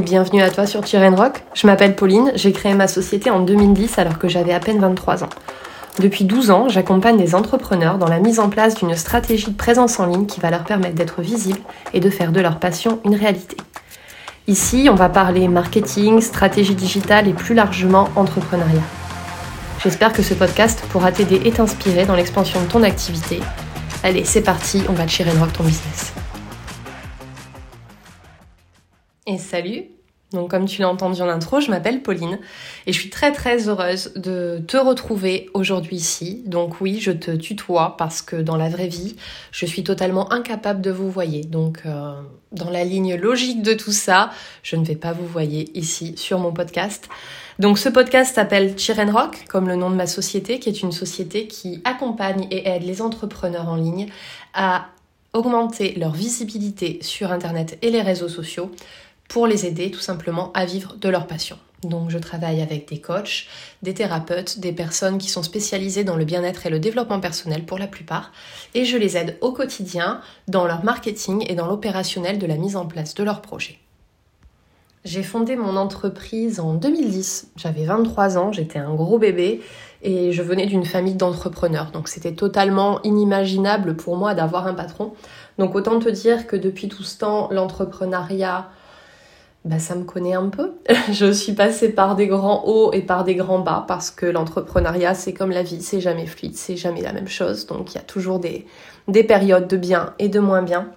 bienvenue à toi sur Tiren Rock. Je m'appelle Pauline, j'ai créé ma société en 2010 alors que j'avais à peine 23 ans. Depuis 12 ans, j'accompagne des entrepreneurs dans la mise en place d'une stratégie de présence en ligne qui va leur permettre d'être visibles et de faire de leur passion une réalité. Ici, on va parler marketing, stratégie digitale et plus largement entrepreneuriat. J'espère que ce podcast pourra t'aider et t'inspirer dans l'expansion de ton activité. Allez, c'est parti, on va Chiren Rock ton business. Et salut donc comme tu l'as entendu en intro, je m'appelle Pauline et je suis très très heureuse de te retrouver aujourd'hui ici. Donc oui, je te tutoie parce que dans la vraie vie, je suis totalement incapable de vous voir. Donc euh, dans la ligne logique de tout ça, je ne vais pas vous voir ici sur mon podcast. Donc ce podcast s'appelle Chiren Rock, comme le nom de ma société, qui est une société qui accompagne et aide les entrepreneurs en ligne à augmenter leur visibilité sur Internet et les réseaux sociaux pour les aider tout simplement à vivre de leur passion. Donc je travaille avec des coachs, des thérapeutes, des personnes qui sont spécialisées dans le bien-être et le développement personnel pour la plupart, et je les aide au quotidien dans leur marketing et dans l'opérationnel de la mise en place de leurs projets. J'ai fondé mon entreprise en 2010, j'avais 23 ans, j'étais un gros bébé et je venais d'une famille d'entrepreneurs, donc c'était totalement inimaginable pour moi d'avoir un patron. Donc autant te dire que depuis tout ce temps, l'entrepreneuriat, bah, ça me connaît un peu. je suis passée par des grands hauts et par des grands bas parce que l'entrepreneuriat, c'est comme la vie, c'est jamais fluide, c'est jamais la même chose. Donc il y a toujours des, des périodes de bien et de moins bien.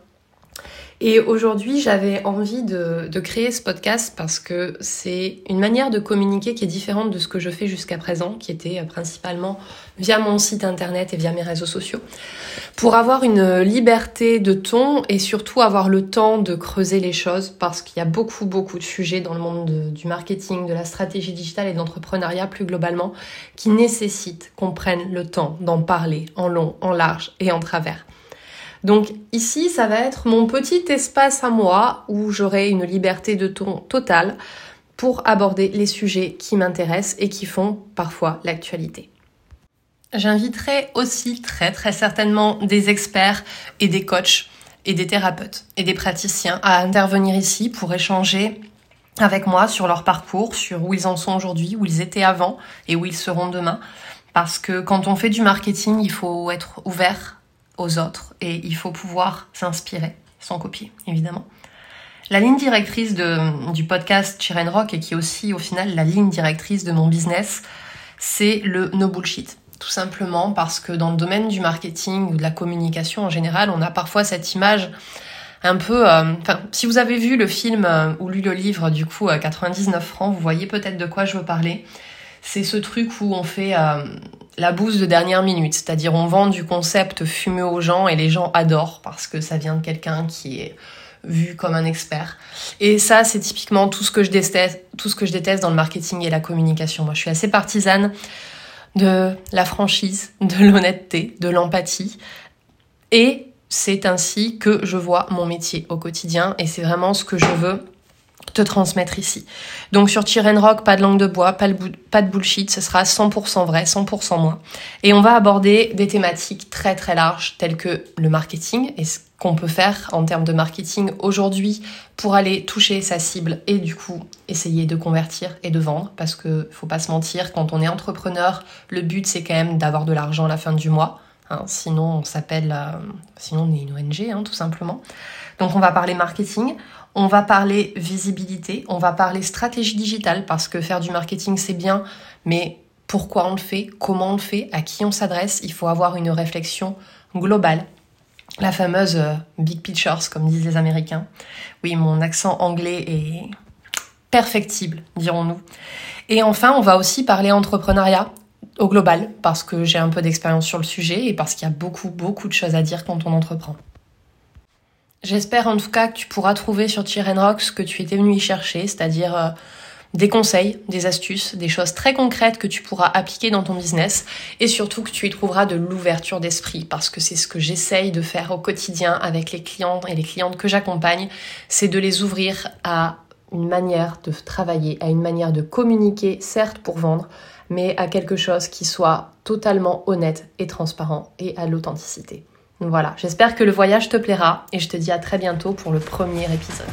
Et aujourd'hui, j'avais envie de, créer ce podcast parce que c'est une manière de communiquer qui est différente de ce que je fais jusqu'à présent, qui était principalement via mon site internet et via mes réseaux sociaux, pour avoir une liberté de ton et surtout avoir le temps de creuser les choses parce qu'il y a beaucoup, beaucoup de sujets dans le monde du marketing, de la stratégie digitale et de l'entrepreneuriat plus globalement qui nécessitent qu'on prenne le temps d'en parler en long, en large et en travers. Donc ici, ça va être mon petit espace à moi où j'aurai une liberté de ton totale pour aborder les sujets qui m'intéressent et qui font parfois l'actualité. J'inviterai aussi très très certainement des experts et des coachs et des thérapeutes et des praticiens à intervenir ici pour échanger avec moi sur leur parcours, sur où ils en sont aujourd'hui, où ils étaient avant et où ils seront demain. Parce que quand on fait du marketing, il faut être ouvert autres et il faut pouvoir s'inspirer, sans copier évidemment. La ligne directrice de, du podcast Chiren Rock et qui est aussi au final la ligne directrice de mon business, c'est le no bullshit. Tout simplement parce que dans le domaine du marketing ou de la communication en général, on a parfois cette image un peu... Euh, si vous avez vu le film euh, ou lu le livre du coup à 99 francs, vous voyez peut-être de quoi je veux parler. C'est ce truc où on fait euh, la bouse de dernière minute, c'est-à-dire on vend du concept fumeux aux gens et les gens adorent parce que ça vient de quelqu'un qui est vu comme un expert. Et ça, c'est typiquement tout ce que je déteste, tout ce que je déteste dans le marketing et la communication. Moi, je suis assez partisane de la franchise, de l'honnêteté, de l'empathie. Et c'est ainsi que je vois mon métier au quotidien et c'est vraiment ce que je veux te transmettre ici. Donc sur Tyren Rock, pas de langue de bois, pas, de bullshit, ce sera 100% vrai, 100% moi. Et on va aborder des thématiques très très larges telles que le marketing et ce qu'on peut faire en termes de marketing aujourd'hui pour aller toucher sa cible et du coup essayer de convertir et de vendre parce que faut pas se mentir, quand on est entrepreneur, le but c'est quand même d'avoir de l'argent à la fin du mois. Hein, sinon on s'appelle, euh, sinon on est une ONG hein, tout simplement. Donc on va parler marketing, on va parler visibilité, on va parler stratégie digitale parce que faire du marketing c'est bien, mais pourquoi on le fait, comment on le fait, à qui on s'adresse, il faut avoir une réflexion globale. La fameuse euh, big pictures, comme disent les Américains. Oui, mon accent anglais est perfectible, dirons-nous. Et enfin, on va aussi parler entrepreneuriat au global, parce que j'ai un peu d'expérience sur le sujet et parce qu'il y a beaucoup, beaucoup de choses à dire quand on entreprend. J'espère en tout cas que tu pourras trouver sur Tyren Rock ce que tu étais venu y chercher, c'est-à-dire euh, des conseils, des astuces, des choses très concrètes que tu pourras appliquer dans ton business et surtout que tu y trouveras de l'ouverture d'esprit parce que c'est ce que j'essaye de faire au quotidien avec les clients et les clientes que j'accompagne, c'est de les ouvrir à une manière de travailler, à une manière de communiquer, certes pour vendre, mais à quelque chose qui soit totalement honnête et transparent et à l'authenticité. Voilà, j'espère que le voyage te plaira et je te dis à très bientôt pour le premier épisode.